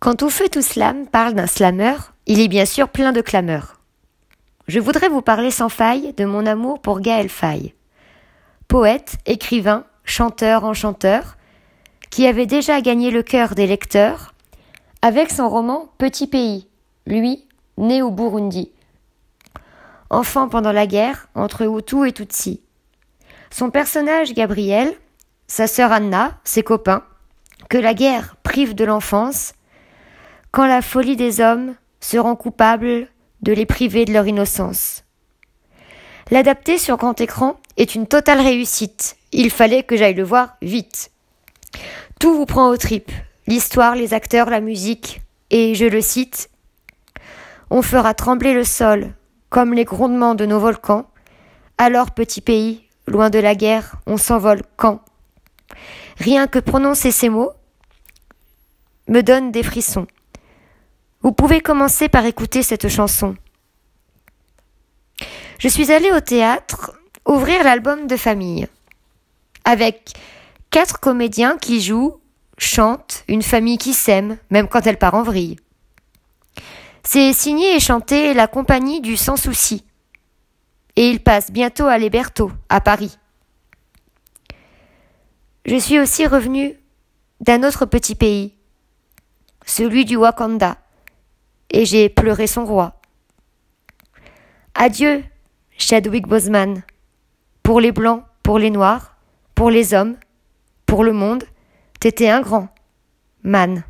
Quand tout feu tout slam parle d'un slammer, il est bien sûr plein de clameurs. Je voudrais vous parler sans faille de mon amour pour Gaël Faye. Poète, écrivain, chanteur, enchanteur, qui avait déjà gagné le cœur des lecteurs avec son roman Petit pays, lui, né au Burundi. Enfant pendant la guerre entre Hutu et Tutsi. Son personnage Gabriel, sa sœur Anna, ses copains, que la guerre prive de l'enfance, quand la folie des hommes seront coupables de les priver de leur innocence. L'adapter sur grand écran est une totale réussite. Il fallait que j'aille le voir vite. Tout vous prend aux tripes. L'histoire, les acteurs, la musique. Et je le cite. On fera trembler le sol, comme les grondements de nos volcans. Alors, petit pays, loin de la guerre, on s'envole quand? Rien que prononcer ces mots me donne des frissons. Vous pouvez commencer par écouter cette chanson. Je suis allée au théâtre ouvrir l'album de famille avec quatre comédiens qui jouent, chantent, une famille qui s'aime, même quand elle part en vrille. C'est signé et chanté la compagnie du Sans Souci. Et il passe bientôt à Liberto, à Paris. Je suis aussi revenue d'un autre petit pays, celui du Wakanda, et j'ai pleuré son roi. Adieu, Chadwick Boseman, pour les blancs, pour les noirs, pour les hommes, pour le monde, t'étais un grand man.